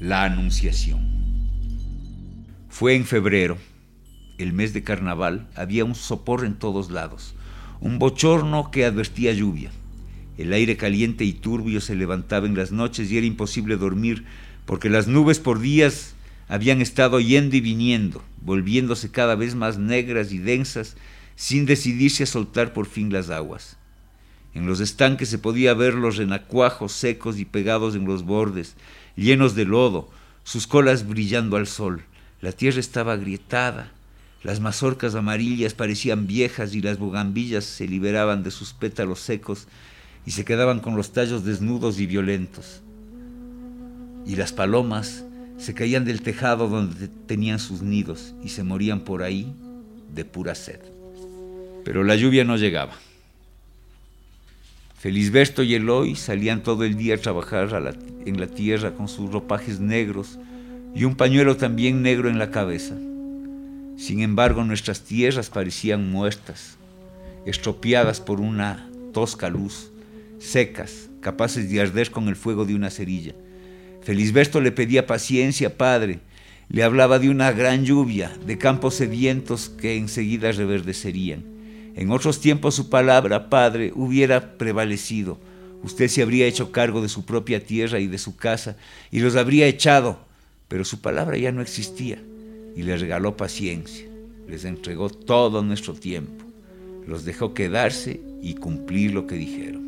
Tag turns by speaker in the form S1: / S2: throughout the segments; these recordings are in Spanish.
S1: La Anunciación. Fue en febrero, el mes de carnaval, había un sopor en todos lados, un bochorno que advertía lluvia. El aire caliente y turbio se levantaba en las noches y era imposible dormir porque las nubes por días habían estado yendo y viniendo, volviéndose cada vez más negras y densas, sin decidirse a soltar por fin las aguas. En los estanques se podía ver los renacuajos secos y pegados en los bordes, llenos de lodo, sus colas brillando al sol. La tierra estaba agrietada, las mazorcas amarillas parecían viejas y las bugambillas se liberaban de sus pétalos secos y se quedaban con los tallos desnudos y violentos. Y las palomas se caían del tejado donde tenían sus nidos y se morían por ahí de pura sed. Pero la lluvia no llegaba. Felisberto y Eloy salían todo el día a trabajar en la tierra con sus ropajes negros y un pañuelo también negro en la cabeza. Sin embargo, nuestras tierras parecían muertas, estropeadas por una tosca luz, secas, capaces de arder con el fuego de una cerilla. Felisberto le pedía paciencia, padre, le hablaba de una gran lluvia, de campos sedientos que enseguida reverdecerían. En otros tiempos su palabra, Padre, hubiera prevalecido. Usted se habría hecho cargo de su propia tierra y de su casa y los habría echado, pero su palabra ya no existía y les regaló paciencia. Les entregó todo nuestro tiempo. Los dejó quedarse y cumplir lo que dijeron.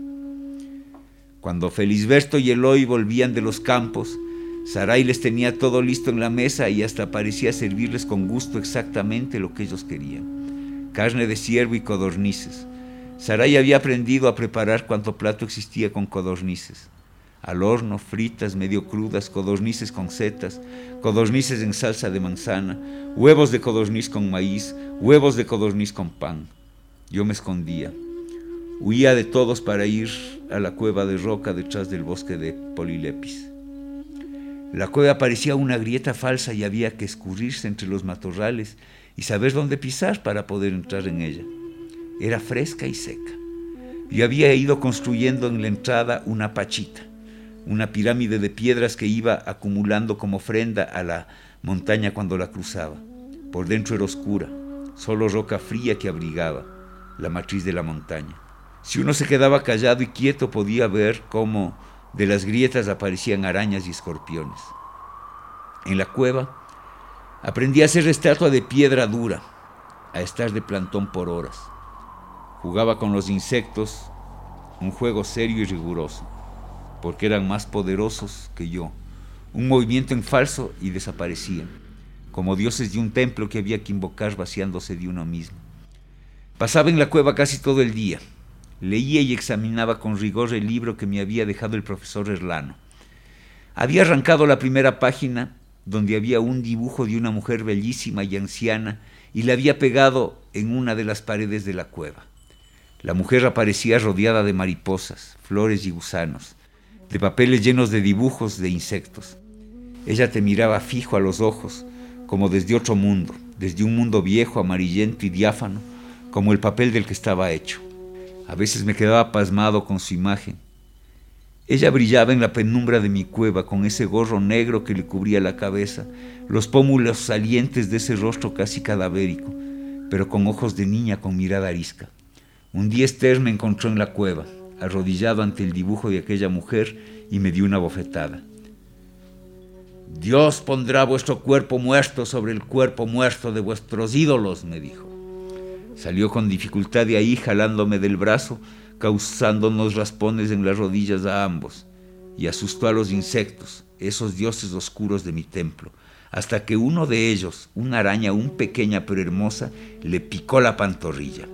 S1: Cuando Felisberto y Eloy volvían de los campos, Sarai les tenía todo listo en la mesa y hasta parecía servirles con gusto exactamente lo que ellos querían carne de ciervo y codornices. Saray había aprendido a preparar cuanto plato existía con codornices. Al horno, fritas, medio crudas, codornices con setas, codornices en salsa de manzana, huevos de codorniz con maíz, huevos de codorniz con pan. Yo me escondía. Huía de todos para ir a la cueva de roca detrás del bosque de Polilepis. La cueva parecía una grieta falsa y había que escurrirse entre los matorrales y saber dónde pisar para poder entrar en ella. Era fresca y seca. Yo había ido construyendo en la entrada una pachita, una pirámide de piedras que iba acumulando como ofrenda a la montaña cuando la cruzaba. Por dentro era oscura, solo roca fría que abrigaba la matriz de la montaña. Si uno se quedaba callado y quieto podía ver cómo de las grietas aparecían arañas y escorpiones. En la cueva Aprendí a hacer estatua de piedra dura, a estar de plantón por horas. Jugaba con los insectos, un juego serio y riguroso, porque eran más poderosos que yo. Un movimiento en falso y desaparecían, como dioses de un templo que había que invocar vaciándose de uno mismo. Pasaba en la cueva casi todo el día. Leía y examinaba con rigor el libro que me había dejado el profesor Erlano. Había arrancado la primera página donde había un dibujo de una mujer bellísima y anciana, y la había pegado en una de las paredes de la cueva. La mujer aparecía rodeada de mariposas, flores y gusanos, de papeles llenos de dibujos de insectos. Ella te miraba fijo a los ojos, como desde otro mundo, desde un mundo viejo, amarillento y diáfano, como el papel del que estaba hecho. A veces me quedaba pasmado con su imagen, ella brillaba en la penumbra de mi cueva con ese gorro negro que le cubría la cabeza, los pómulos salientes de ese rostro casi cadavérico, pero con ojos de niña con mirada arisca. Un día Esther me encontró en la cueva, arrodillado ante el dibujo de aquella mujer, y me dio una bofetada. Dios pondrá vuestro cuerpo muerto sobre el cuerpo muerto de vuestros ídolos, me dijo. Salió con dificultad de ahí, jalándome del brazo, causándonos raspones en las rodillas a ambos, y asustó a los insectos, esos dioses oscuros de mi templo, hasta que uno de ellos, una araña aún pequeña pero hermosa, le picó la pantorrilla.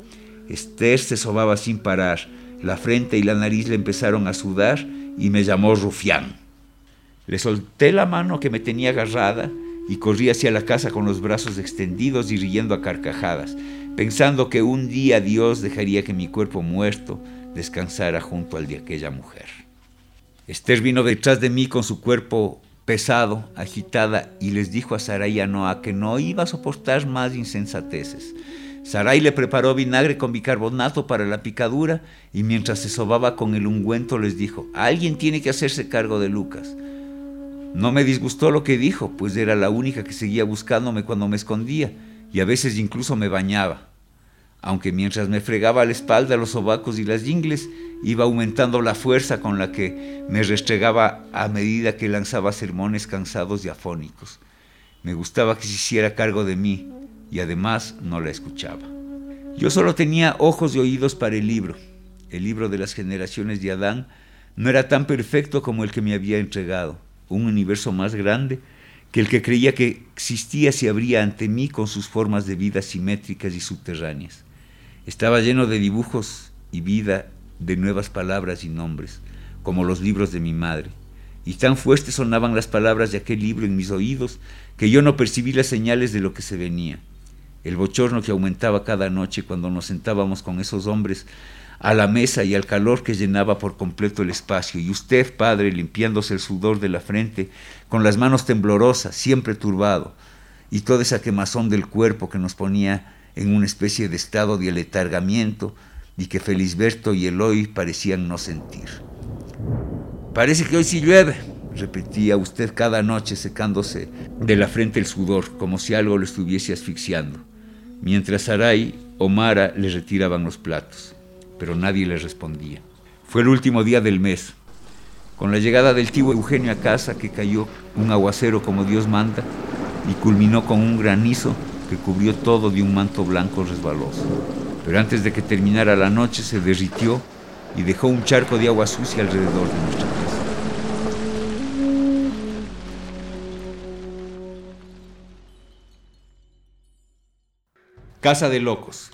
S1: Esther se sobaba sin parar, la frente y la nariz le empezaron a sudar y me llamó rufián. Le solté la mano que me tenía agarrada y corrí hacia la casa con los brazos extendidos y riendo a carcajadas, pensando que un día Dios dejaría que mi cuerpo muerto descansara junto al de aquella mujer. Esther vino detrás de mí con su cuerpo pesado, agitada, y les dijo a Sarai y a Noah que no iba a soportar más insensateces. Sarai le preparó vinagre con bicarbonato para la picadura y mientras se sobaba con el ungüento les dijo, alguien tiene que hacerse cargo de Lucas. No me disgustó lo que dijo, pues era la única que seguía buscándome cuando me escondía, y a veces incluso me bañaba. Aunque mientras me fregaba la espalda, los sobacos y las ingles, iba aumentando la fuerza con la que me restregaba a medida que lanzaba sermones cansados y afónicos. Me gustaba que se hiciera cargo de mí, y además no la escuchaba. Yo solo tenía ojos y oídos para el libro. El libro de las generaciones de Adán no era tan perfecto como el que me había entregado, un universo más grande que el que creía que existía se abría ante mí con sus formas de vida simétricas y subterráneas. Estaba lleno de dibujos y vida, de nuevas palabras y nombres, como los libros de mi madre. Y tan fuertes sonaban las palabras de aquel libro en mis oídos que yo no percibí las señales de lo que se venía. El bochorno que aumentaba cada noche cuando nos sentábamos con esos hombres a la mesa y al calor que llenaba por completo el espacio, y usted, padre, limpiándose el sudor de la frente, con las manos temblorosas, siempre turbado, y toda esa quemazón del cuerpo que nos ponía en una especie de estado de aletargamiento y que Felisberto y Eloy parecían no sentir. Parece que hoy sí llueve, repetía usted cada noche secándose de la frente el sudor, como si algo lo estuviese asfixiando, mientras Saray o Mara le retiraban los platos pero nadie le respondía. Fue el último día del mes. Con la llegada del tío Eugenio a casa, que cayó un aguacero como Dios manda, y culminó con un granizo que cubrió todo de un manto blanco resbaloso. Pero antes de que terminara la noche se derritió y dejó un charco de agua sucia alrededor de nuestra casa. Casa de Locos.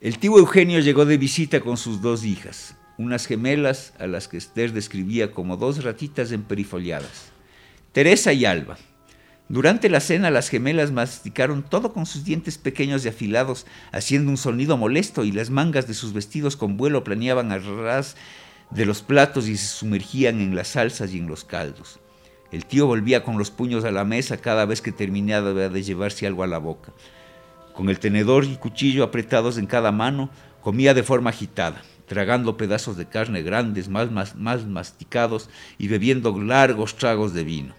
S1: El tío Eugenio llegó de visita con sus dos hijas, unas gemelas a las que Esther describía como dos ratitas emperifoliadas, Teresa y Alba. Durante la cena las gemelas masticaron todo con sus dientes pequeños y afilados, haciendo un sonido molesto y las mangas de sus vestidos con vuelo planeaban a ras de los platos y se sumergían en las salsas y en los caldos. El tío volvía con los puños a la mesa cada vez que terminaba de llevarse algo a la boca. Con el tenedor y cuchillo apretados en cada mano, comía de forma agitada, tragando pedazos de carne grandes, más, más, más masticados y bebiendo largos tragos de vino.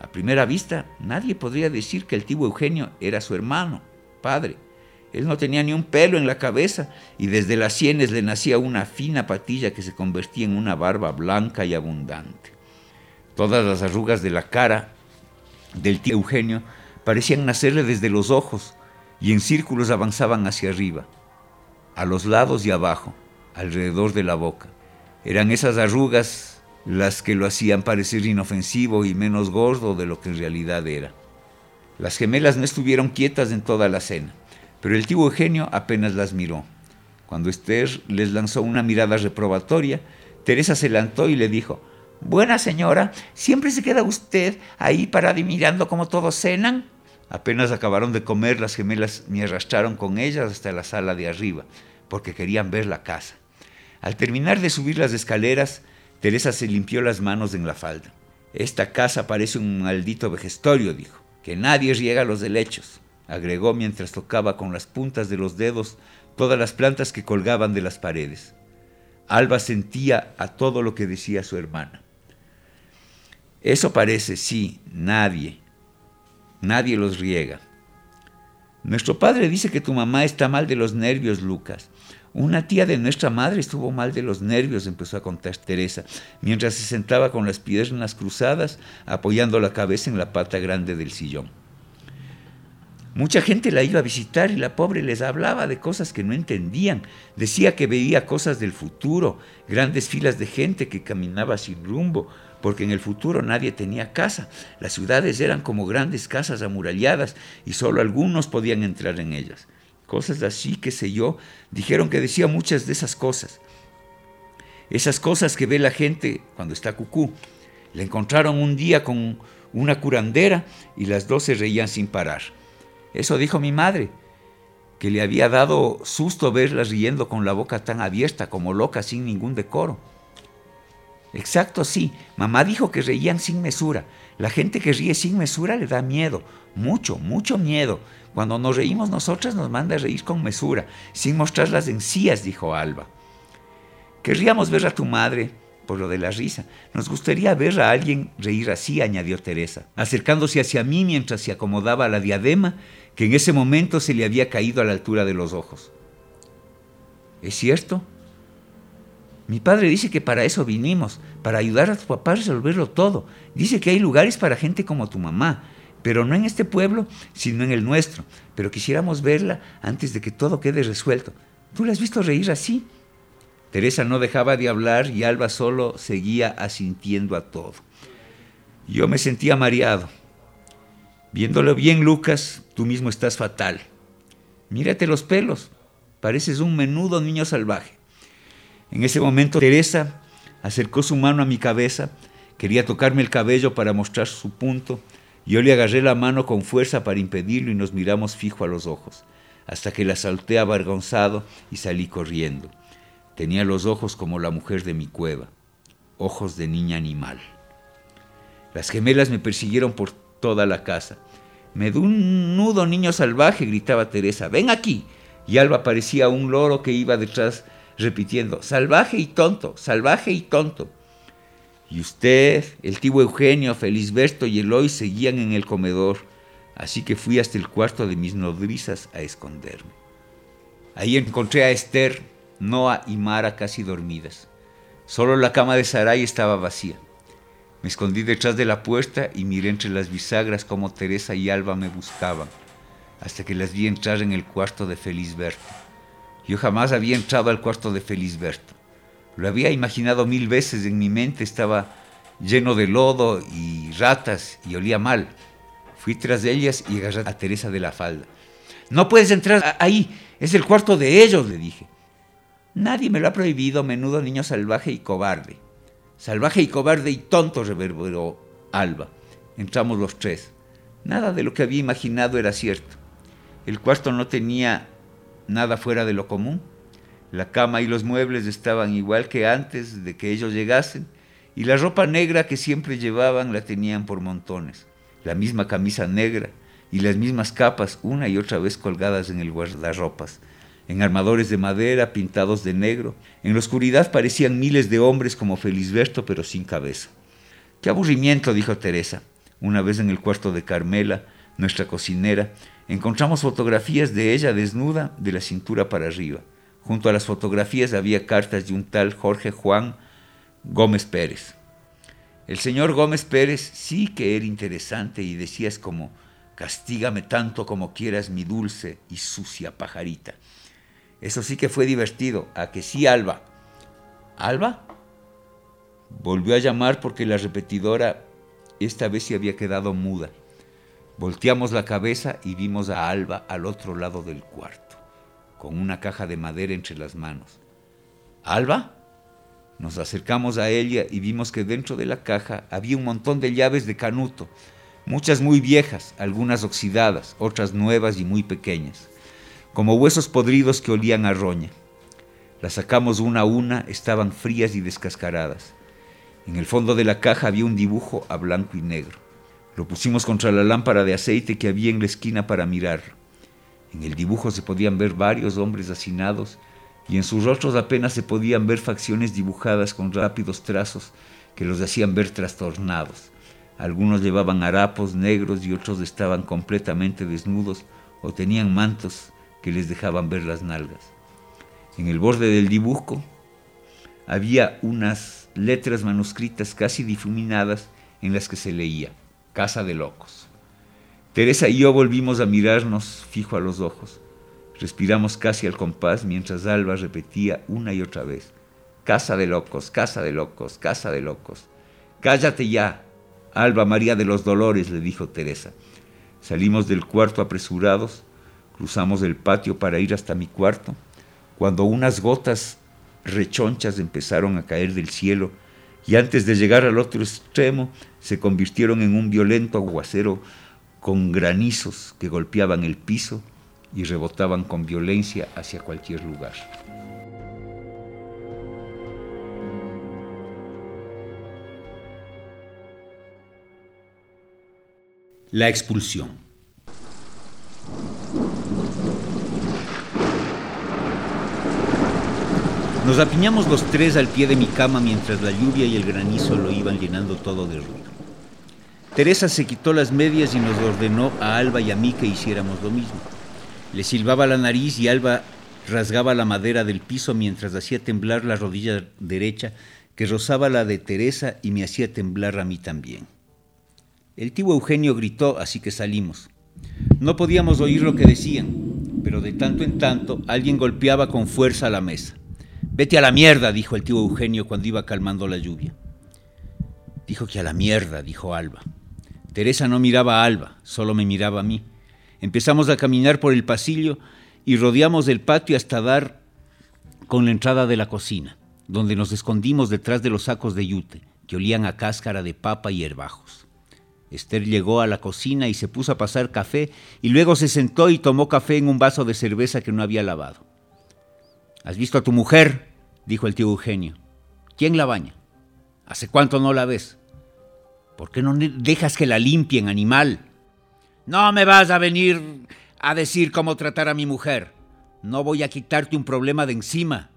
S1: A primera vista, nadie podría decir que el tío Eugenio era su hermano, padre. Él no tenía ni un pelo en la cabeza y desde las sienes le nacía una fina patilla que se convertía en una barba blanca y abundante. Todas las arrugas de la cara del tío Eugenio parecían nacerle desde los ojos y en círculos avanzaban hacia arriba, a los lados y abajo, alrededor de la boca. Eran esas arrugas las que lo hacían parecer inofensivo y menos gordo de lo que en realidad era. Las gemelas no estuvieron quietas en toda la cena, pero el tío Eugenio apenas las miró. Cuando Esther les lanzó una mirada reprobatoria, Teresa se levantó y le dijo, Buena señora, ¿siempre se queda usted ahí parada y mirando cómo todos cenan? Apenas acabaron de comer, las gemelas me arrastraron con ellas hasta la sala de arriba, porque querían ver la casa. Al terminar de subir las escaleras, Teresa se limpió las manos en la falda. Esta casa parece un maldito vejestorio, dijo. Que nadie riega los helechos, agregó mientras tocaba con las puntas de los dedos todas las plantas que colgaban de las paredes. Alba sentía a todo lo que decía su hermana. Eso parece, sí, nadie, Nadie los riega. Nuestro padre dice que tu mamá está mal de los nervios, Lucas. Una tía de nuestra madre estuvo mal de los nervios, empezó a contar Teresa, mientras se sentaba con las piernas cruzadas, apoyando la cabeza en la pata grande del sillón. Mucha gente la iba a visitar y la pobre les hablaba de cosas que no entendían. Decía que veía cosas del futuro, grandes filas de gente que caminaba sin rumbo, porque en el futuro nadie tenía casa. Las ciudades eran como grandes casas amuralladas y solo algunos podían entrar en ellas. Cosas así, qué sé yo, dijeron que decía muchas de esas cosas. Esas cosas que ve la gente cuando está cucú. La encontraron un día con una curandera y las dos se reían sin parar. Eso dijo mi madre, que le había dado susto verlas riendo con la boca tan abierta como loca sin ningún decoro. Exacto, sí. Mamá dijo que reían sin mesura. La gente que ríe sin mesura le da miedo. Mucho, mucho miedo. Cuando nos reímos nosotras nos manda a reír con mesura, sin mostrar las encías, dijo Alba. Querríamos ver a tu madre, por lo de la risa. Nos gustaría ver a alguien reír así, añadió Teresa, acercándose hacia mí mientras se acomodaba la diadema que en ese momento se le había caído a la altura de los ojos. ¿Es cierto? Mi padre dice que para eso vinimos, para ayudar a tu papá a resolverlo todo. Dice que hay lugares para gente como tu mamá, pero no en este pueblo, sino en el nuestro. Pero quisiéramos verla antes de que todo quede resuelto. ¿Tú la has visto reír así? Teresa no dejaba de hablar y Alba solo seguía asintiendo a todo. Yo me sentía mareado. Viéndolo bien, Lucas, tú mismo estás fatal. Mírate los pelos. Pareces un menudo niño salvaje. En ese momento Teresa acercó su mano a mi cabeza, quería tocarme el cabello para mostrar su punto. Yo le agarré la mano con fuerza para impedirlo y nos miramos fijo a los ojos, hasta que la salté avergonzado y salí corriendo. Tenía los ojos como la mujer de mi cueva, ojos de niña animal. Las gemelas me persiguieron por toda la casa. Me dio un nudo niño salvaje, gritaba Teresa. Ven aquí. Y Alba parecía un loro que iba detrás repitiendo, salvaje y tonto, salvaje y tonto. Y usted, el tío Eugenio, Felisberto y Eloy seguían en el comedor, así que fui hasta el cuarto de mis nodrizas a esconderme. Ahí encontré a Esther, Noah y Mara casi dormidas. Solo la cama de Sarai estaba vacía. Me escondí detrás de la puerta y miré entre las bisagras cómo Teresa y Alba me buscaban, hasta que las vi entrar en el cuarto de Felisberto. Yo jamás había entrado al cuarto de Felisberto. Lo había imaginado mil veces en mi mente, estaba lleno de lodo y ratas y olía mal. Fui tras ellas y agarré a Teresa de la falda. No puedes entrar ahí, es el cuarto de ellos, le dije. Nadie me lo ha prohibido, menudo niño salvaje y cobarde. Salvaje y cobarde y tonto, reverberó Alba. Entramos los tres. Nada de lo que había imaginado era cierto. El cuarto no tenía nada fuera de lo común. La cama y los muebles estaban igual que antes de que ellos llegasen, y la ropa negra que siempre llevaban la tenían por montones. La misma camisa negra y las mismas capas una y otra vez colgadas en el guardarropas en armadores de madera pintados de negro. En la oscuridad parecían miles de hombres como Felisberto, pero sin cabeza. Qué aburrimiento, dijo Teresa. Una vez en el cuarto de Carmela, nuestra cocinera, encontramos fotografías de ella desnuda de la cintura para arriba. Junto a las fotografías había cartas de un tal Jorge Juan Gómez Pérez. El señor Gómez Pérez sí que era interesante y decías como, castígame tanto como quieras mi dulce y sucia pajarita. Eso sí que fue divertido. ¿A que sí, Alba? ¿Alba? Volvió a llamar porque la repetidora esta vez se había quedado muda. Volteamos la cabeza y vimos a Alba al otro lado del cuarto, con una caja de madera entre las manos. ¿Alba? Nos acercamos a ella y vimos que dentro de la caja había un montón de llaves de canuto, muchas muy viejas, algunas oxidadas, otras nuevas y muy pequeñas como huesos podridos que olían a roña. Las sacamos una a una, estaban frías y descascaradas. En el fondo de la caja había un dibujo a blanco y negro. Lo pusimos contra la lámpara de aceite que había en la esquina para mirarlo. En el dibujo se podían ver varios hombres hacinados y en sus rostros apenas se podían ver facciones dibujadas con rápidos trazos que los hacían ver trastornados. Algunos llevaban harapos negros y otros estaban completamente desnudos o tenían mantos que les dejaban ver las nalgas. En el borde del dibujo había unas letras manuscritas casi difuminadas en las que se leía, Casa de Locos. Teresa y yo volvimos a mirarnos fijo a los ojos. Respiramos casi al compás mientras Alba repetía una y otra vez, Casa de Locos, Casa de Locos, Casa de Locos. Cállate ya, Alba María de los Dolores, le dijo Teresa. Salimos del cuarto apresurados Cruzamos el patio para ir hasta mi cuarto, cuando unas gotas rechonchas empezaron a caer del cielo y antes de llegar al otro extremo se convirtieron en un violento aguacero con granizos que golpeaban el piso y rebotaban con violencia hacia cualquier lugar.
S2: La expulsión. Nos apiñamos los tres al pie de mi cama mientras la lluvia y el granizo lo iban llenando todo de ruido. Teresa se quitó las medias y nos ordenó a Alba y a mí que hiciéramos lo mismo. Le silbaba la nariz y Alba rasgaba la madera del piso mientras hacía temblar la rodilla derecha que rozaba la de Teresa y me hacía temblar a mí también. El tío Eugenio gritó, así que salimos. No podíamos oír lo que decían, pero de tanto en tanto alguien golpeaba con fuerza la mesa. Vete a la mierda, dijo el tío Eugenio cuando iba calmando la lluvia. Dijo que a la mierda, dijo Alba. Teresa no miraba a Alba, solo me miraba a mí. Empezamos a caminar por el pasillo y rodeamos el patio hasta dar con la entrada de la cocina, donde nos escondimos detrás de los sacos de yute, que olían a cáscara de papa y herbajos. Esther llegó a la cocina y se puso a pasar café y luego se sentó y tomó café en un vaso de cerveza que no había lavado. ¿Has visto a tu mujer? Dijo el tío Eugenio. ¿Quién la baña? ¿Hace cuánto no la ves? ¿Por qué no dejas que la limpien, animal? No me vas a venir a decir cómo tratar a mi mujer. No voy a quitarte un problema de encima,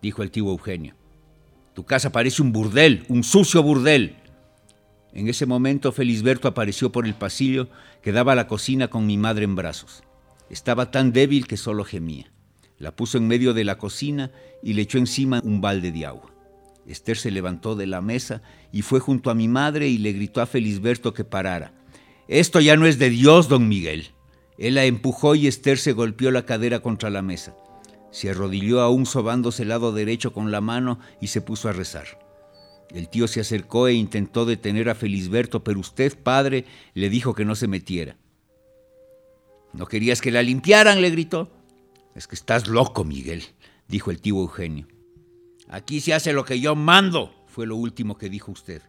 S2: dijo el tío Eugenio. Tu casa parece un burdel, un sucio burdel. En ese momento Felisberto apareció por el pasillo que daba a la cocina con mi madre en brazos. Estaba tan débil que solo gemía. La puso en medio de la cocina y le echó encima un balde de agua. Esther se levantó de la mesa y fue junto a mi madre y le gritó a Felisberto que parara. Esto ya no es de Dios, don Miguel. Él la empujó y Esther se golpeó la cadera contra la mesa. Se arrodilló aún sobándose el lado derecho con la mano y se puso a rezar. El tío se acercó e intentó detener a Felisberto, pero usted, padre, le dijo que no se metiera. ¿No querías que la limpiaran? le gritó. Es que estás loco, Miguel, dijo el tío Eugenio. Aquí se hace lo que yo mando, fue lo último que dijo usted.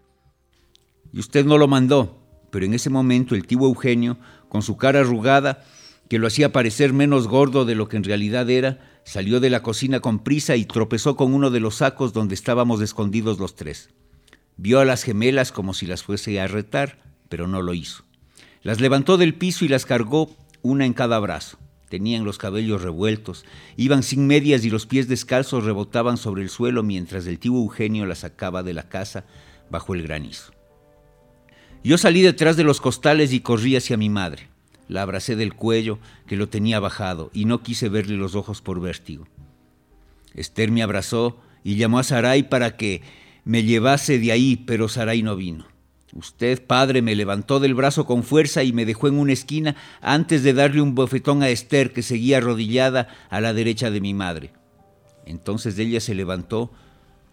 S2: Y usted no lo mandó, pero en ese momento el tío Eugenio, con su cara arrugada, que lo hacía parecer menos gordo de lo que en realidad era, Salió de la cocina con prisa y tropezó con uno de los sacos donde estábamos escondidos los tres. Vio a las gemelas como si las fuese a retar, pero no lo hizo. Las levantó del piso y las cargó una en cada brazo. Tenían los cabellos revueltos, iban sin medias y los pies descalzos rebotaban sobre el suelo mientras el tío Eugenio las sacaba de la casa bajo el granizo. Yo salí detrás de los costales y corrí hacia mi madre. La abracé del cuello, que lo tenía bajado, y no quise verle los ojos por vértigo. Esther me abrazó y llamó a Sarai para que me llevase de ahí, pero Sarai no vino. Usted, padre, me levantó del brazo con fuerza y me dejó en una esquina antes de darle un bofetón a Esther, que seguía arrodillada a la derecha de mi madre. Entonces ella se levantó,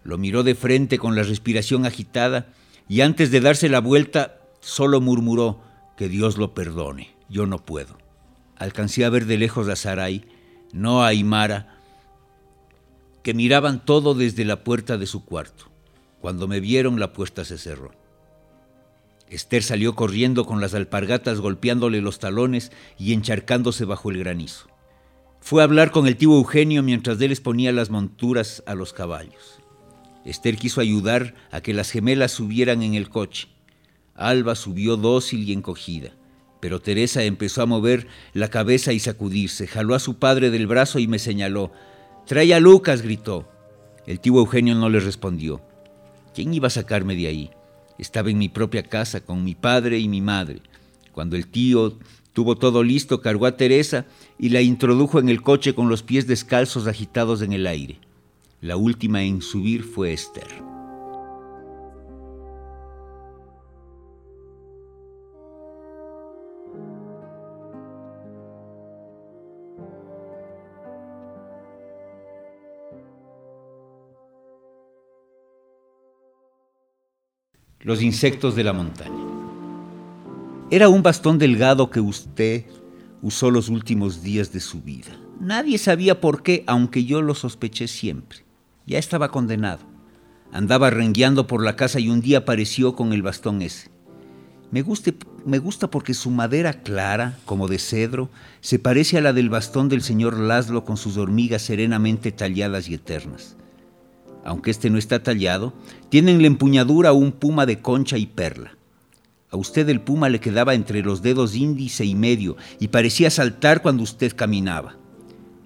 S2: lo miró de frente con la respiración agitada y antes de darse la vuelta solo murmuró que Dios lo perdone yo no puedo. Alcancé a ver de lejos a Sarai, no a Aymara, que miraban todo desde la puerta de su cuarto. Cuando me vieron, la puerta se cerró. Esther salió corriendo con las alpargatas golpeándole los talones y encharcándose bajo el granizo. Fue a hablar con el tío Eugenio mientras él les ponía las monturas a los caballos. Esther quiso ayudar a que las gemelas subieran en el coche. Alba subió dócil y encogida. Pero Teresa empezó a mover la cabeza y sacudirse. Jaló a su padre del brazo y me señaló. Trae a Lucas, gritó. El tío Eugenio no le respondió. ¿Quién iba a sacarme de ahí? Estaba en mi propia casa con mi padre y mi madre. Cuando el tío tuvo todo listo, cargó a Teresa y la introdujo en el coche con los pies descalzos agitados en el aire. La última en subir fue Esther. Los insectos de la montaña. Era un bastón delgado que usted usó los últimos días de su vida. Nadie sabía por qué, aunque yo lo sospeché siempre. Ya estaba condenado. Andaba rengueando por la casa y un día apareció con el bastón ese. Me, me gusta porque su madera clara, como de cedro, se parece a la del bastón del señor Laszlo con sus hormigas serenamente talladas y eternas aunque este no está tallado, tiene en la empuñadura un puma de concha y perla. A usted el puma le quedaba entre los dedos índice y medio y parecía saltar cuando usted caminaba.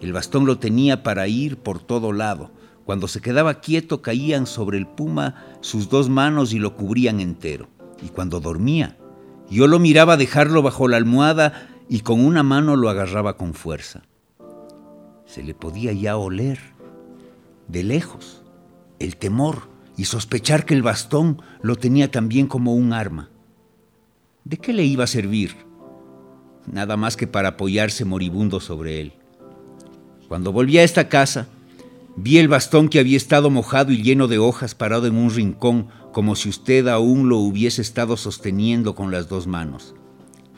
S2: El bastón lo tenía para ir por todo lado, Cuando se quedaba quieto caían sobre el puma sus dos manos y lo cubrían entero. Y cuando dormía, yo lo miraba dejarlo bajo la almohada y con una mano lo agarraba con fuerza. Se le podía ya oler, de lejos, el temor y sospechar que el bastón lo tenía también como un arma. ¿De qué le iba a servir? Nada más que para apoyarse moribundo sobre él. Cuando volví a esta casa, vi el bastón que había estado mojado y lleno de hojas parado en un rincón, como si usted aún lo hubiese estado sosteniendo con las dos manos.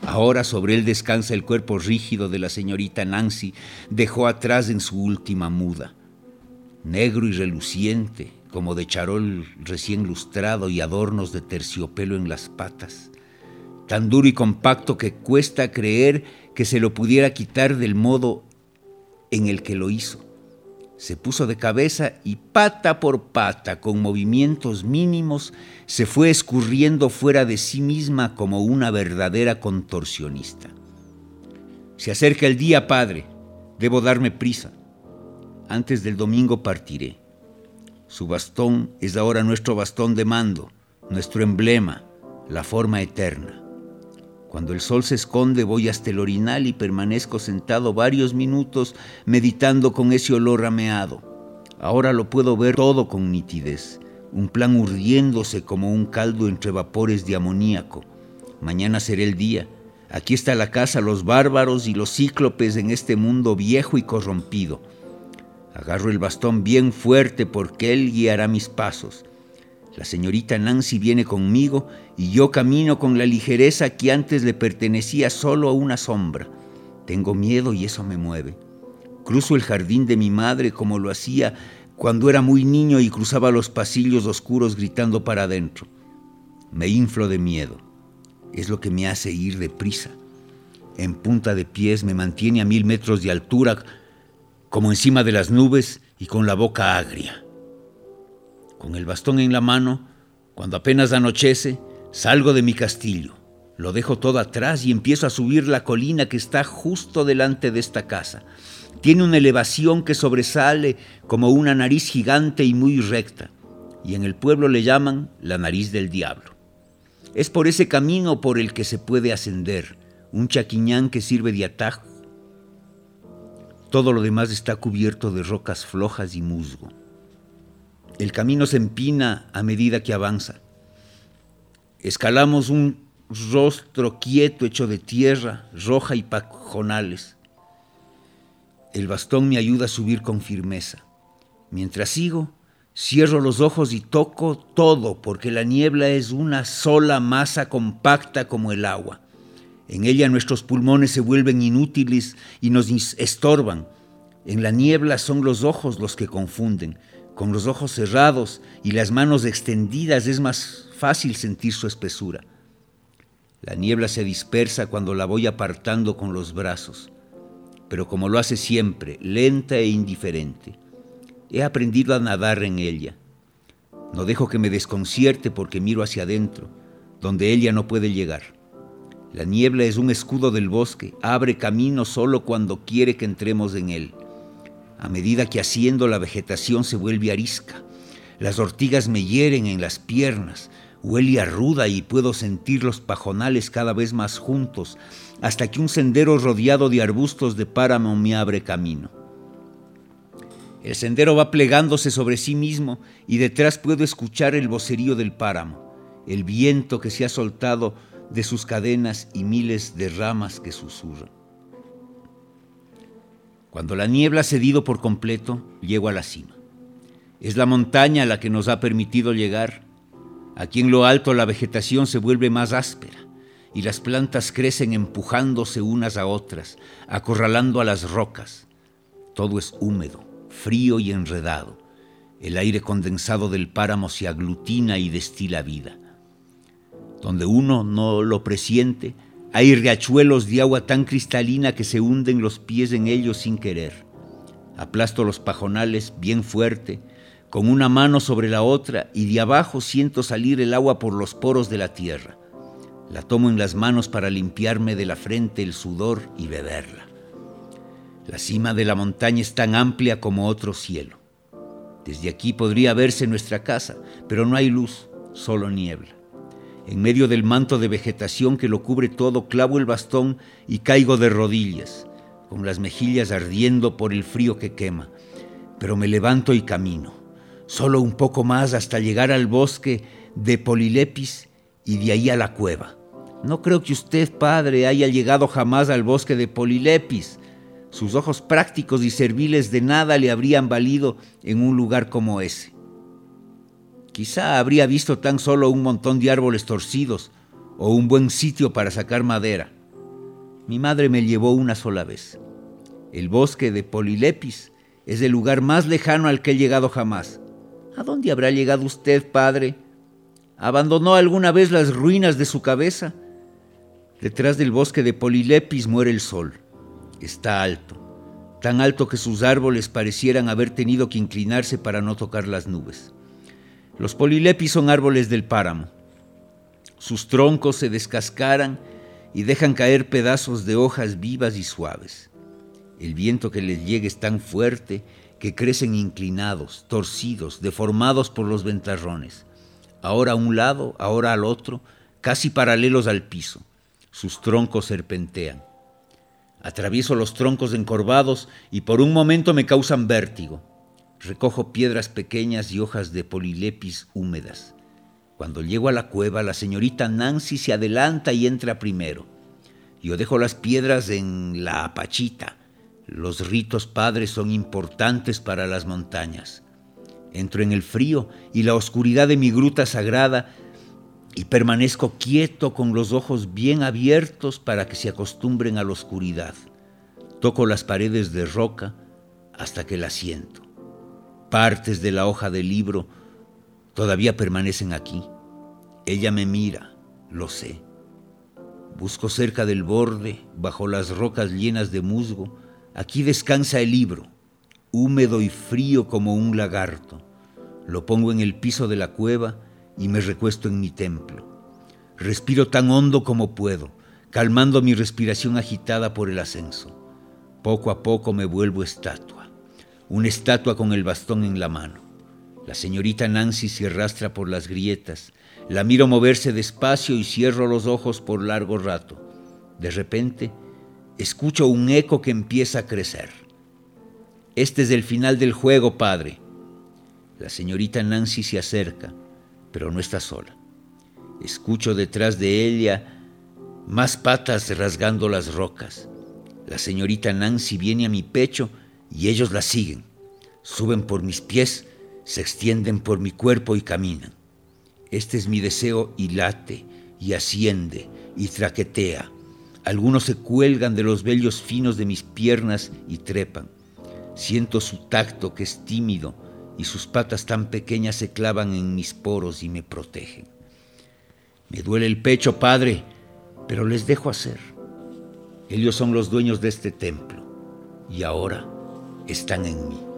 S2: Ahora sobre él descansa el cuerpo rígido de la señorita Nancy, dejó atrás en su última muda. Negro y reluciente, como de charol recién lustrado y adornos de terciopelo en las patas. Tan duro y compacto que cuesta creer que se lo pudiera quitar del modo en el que lo hizo. Se puso de cabeza y pata por pata, con movimientos mínimos, se fue escurriendo fuera de sí misma como una verdadera contorsionista. Se acerca el día, Padre. Debo darme prisa. Antes del domingo partiré. Su bastón es ahora nuestro bastón de mando, nuestro emblema, la forma eterna. Cuando el sol se esconde voy hasta el orinal y permanezco sentado varios minutos meditando con ese olor rameado. Ahora lo puedo ver todo con nitidez, un plan urdiéndose como un caldo entre vapores de amoníaco. Mañana será el día. Aquí está la casa, los bárbaros y los cíclopes en este mundo viejo y corrompido. Agarro el bastón bien fuerte porque él guiará mis pasos. La señorita Nancy viene conmigo y yo camino con la ligereza que antes le pertenecía solo a una sombra. Tengo miedo y eso me mueve. Cruzo el jardín de mi madre como lo hacía cuando era muy niño y cruzaba los pasillos oscuros gritando para adentro. Me inflo de miedo. Es lo que me hace ir deprisa. En punta de pies me mantiene a mil metros de altura, como encima de las nubes y con la boca agria. Con el bastón en la mano, cuando apenas anochece, salgo de mi castillo, lo dejo todo atrás y empiezo a subir la colina que está justo delante de esta casa. Tiene una elevación que sobresale como una nariz gigante y muy recta, y en el pueblo le llaman la nariz del diablo. Es por ese camino por el que se puede ascender, un chaquiñán que sirve de atajo. Todo lo demás está cubierto de rocas flojas y musgo. El camino se empina a medida que avanza. Escalamos un rostro quieto hecho de tierra, roja y pajonales. El bastón me ayuda a subir con firmeza. Mientras sigo, cierro los ojos y toco todo, porque la niebla es una sola masa compacta como el agua. En ella nuestros pulmones se vuelven inútiles y nos estorban. En la niebla son los ojos los que confunden. Con los ojos cerrados y las manos extendidas es más fácil sentir su espesura. La niebla se dispersa cuando la voy apartando con los brazos, pero como lo hace siempre, lenta e indiferente. He aprendido a nadar en ella. No dejo que me desconcierte porque miro hacia adentro, donde ella no puede llegar. La niebla es un escudo del bosque, abre camino solo cuando quiere que entremos en él a medida que haciendo la vegetación se vuelve arisca. Las ortigas me hieren en las piernas, huele a ruda y puedo sentir los pajonales cada vez más juntos, hasta que un sendero rodeado de arbustos de páramo me abre camino. El sendero va plegándose sobre sí mismo y detrás puedo escuchar el vocerío del páramo, el viento que se ha soltado de sus cadenas y miles de ramas que susurran. Cuando la niebla ha cedido por completo, llego a la cima. Es la montaña la que nos ha permitido llegar. Aquí en lo alto la vegetación se vuelve más áspera y las plantas crecen empujándose unas a otras, acorralando a las rocas. Todo es húmedo, frío y enredado. El aire condensado del páramo se aglutina y destila vida. Donde uno no lo presiente, hay riachuelos de agua tan cristalina que se hunden los pies en ellos sin querer. Aplasto los pajonales bien fuerte, con una mano sobre la otra, y de abajo siento salir el agua por los poros de la tierra. La tomo en las manos para limpiarme de la frente el sudor y beberla. La cima de la montaña es tan amplia como otro cielo. Desde aquí podría verse nuestra casa, pero no hay luz, solo niebla. En medio del manto de vegetación que lo cubre todo, clavo el bastón y caigo de rodillas, con las mejillas ardiendo por el frío que quema. Pero me levanto y camino, solo un poco más hasta llegar al bosque de Polilepis y de ahí a la cueva. No creo que usted, padre, haya llegado jamás al bosque de Polilepis. Sus ojos prácticos y serviles de nada le habrían valido en un lugar como ese. Quizá habría visto tan solo un montón de árboles torcidos o un buen sitio para sacar madera. Mi madre me llevó una sola vez. El bosque de Polilepis es el lugar más lejano al que he llegado jamás. ¿A dónde habrá llegado usted, padre? ¿Abandonó alguna vez las ruinas de su cabeza? Detrás del bosque de Polilepis muere el sol. Está alto, tan alto que sus árboles parecieran haber tenido que inclinarse para no tocar las nubes. Los polilepis son árboles del páramo. Sus troncos se descascaran y dejan caer pedazos de hojas vivas y suaves. El viento que les llega es tan fuerte que crecen inclinados, torcidos, deformados por los ventarrones, ahora a un lado, ahora al otro, casi paralelos al piso. Sus troncos serpentean. Atravieso los troncos encorvados y por un momento me causan vértigo. Recojo piedras pequeñas y hojas de polilepis húmedas. Cuando llego a la cueva, la señorita Nancy se adelanta y entra primero. Yo dejo las piedras en la apachita. Los ritos padres son importantes para las montañas. Entro en el frío y la oscuridad de mi gruta sagrada y permanezco quieto con los ojos bien abiertos para que se acostumbren a la oscuridad. Toco las paredes de roca hasta que la siento. Partes de la hoja del libro todavía permanecen aquí. Ella me mira, lo sé. Busco cerca del borde, bajo las rocas llenas de musgo. Aquí descansa el libro, húmedo y frío como un lagarto. Lo pongo en el piso de la cueva y me recuesto en mi templo. Respiro tan hondo como puedo, calmando mi respiración agitada por el ascenso. Poco a poco me vuelvo estatua una estatua con el bastón en la mano. La señorita Nancy se arrastra por las grietas. La miro moverse despacio y cierro los ojos por largo rato. De repente, escucho un eco que empieza a crecer. Este es el final del juego, padre. La señorita Nancy se acerca, pero no está sola. Escucho detrás de ella más patas rasgando las rocas. La señorita Nancy viene a mi pecho y ellos la siguen. Suben por mis pies, se extienden por mi cuerpo y caminan. Este es mi deseo y late, y asciende, y traquetea. Algunos se cuelgan de los vellos finos de mis piernas y trepan. Siento su tacto que es tímido y sus patas tan pequeñas se clavan en mis poros y me protegen. Me duele el pecho, Padre, pero les dejo hacer. Ellos son los dueños de este templo y ahora están en mí.